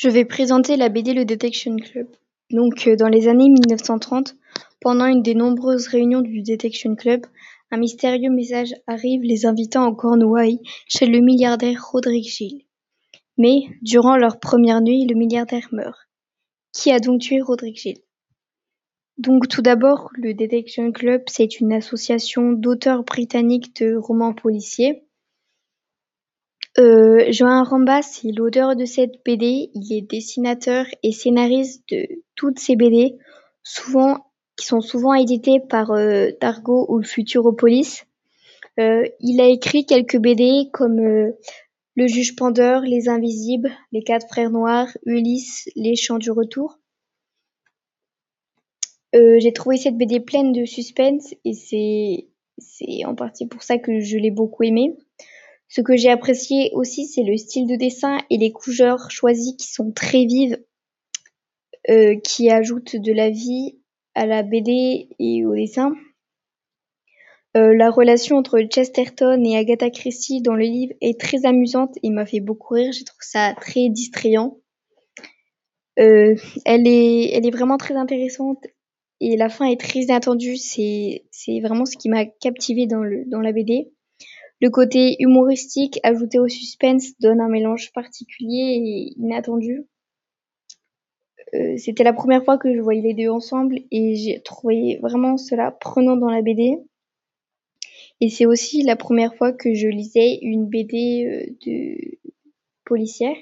Je vais présenter la BD Le Detection Club. Donc, euh, dans les années 1930, pendant une des nombreuses réunions du Detection Club, un mystérieux message arrive les invitant en Cornouailles chez le milliardaire Roderick Gill. Mais, durant leur première nuit, le milliardaire meurt. Qui a donc tué Roderick Gill? Donc, tout d'abord, le Detection Club, c'est une association d'auteurs britanniques de romans policiers Joan Rambas c'est l'auteur de cette BD. Il est dessinateur et scénariste de toutes ces BD, souvent qui sont souvent éditées par euh, Dargo ou Futuropolis. Euh, il a écrit quelques BD comme euh, Le Juge Pendeur, Les Invisibles, Les Quatre Frères Noirs, Ulysse, Les Chants du Retour. J'ai trouvé cette BD pleine de suspense et c'est en partie pour ça que je l'ai beaucoup aimée. Ce que j'ai apprécié aussi, c'est le style de dessin et les couleurs choisies qui sont très vives, euh, qui ajoutent de la vie à la BD et au dessin. Euh, la relation entre Chesterton et Agatha Christie dans le livre est très amusante et m'a fait beaucoup rire. J'ai trouvé ça très distrayant. Euh, elle est, elle est vraiment très intéressante et la fin est très inattendue. C'est, vraiment ce qui m'a captivé dans dans la BD. Le côté humoristique ajouté au suspense donne un mélange particulier et inattendu. Euh, c'était la première fois que je voyais les deux ensemble et j'ai trouvé vraiment cela prenant dans la BD. Et c'est aussi la première fois que je lisais une BD euh, de policière.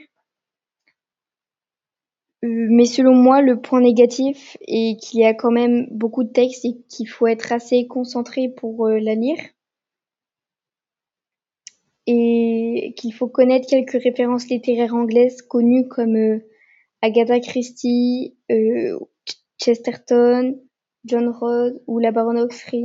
Euh, mais selon moi, le point négatif est qu'il y a quand même beaucoup de textes et qu'il faut être assez concentré pour la lire et qu'il faut connaître quelques références littéraires anglaises connues comme euh, Agatha Christie, euh, Chesterton, John Rod ou la baronne Oxfrey.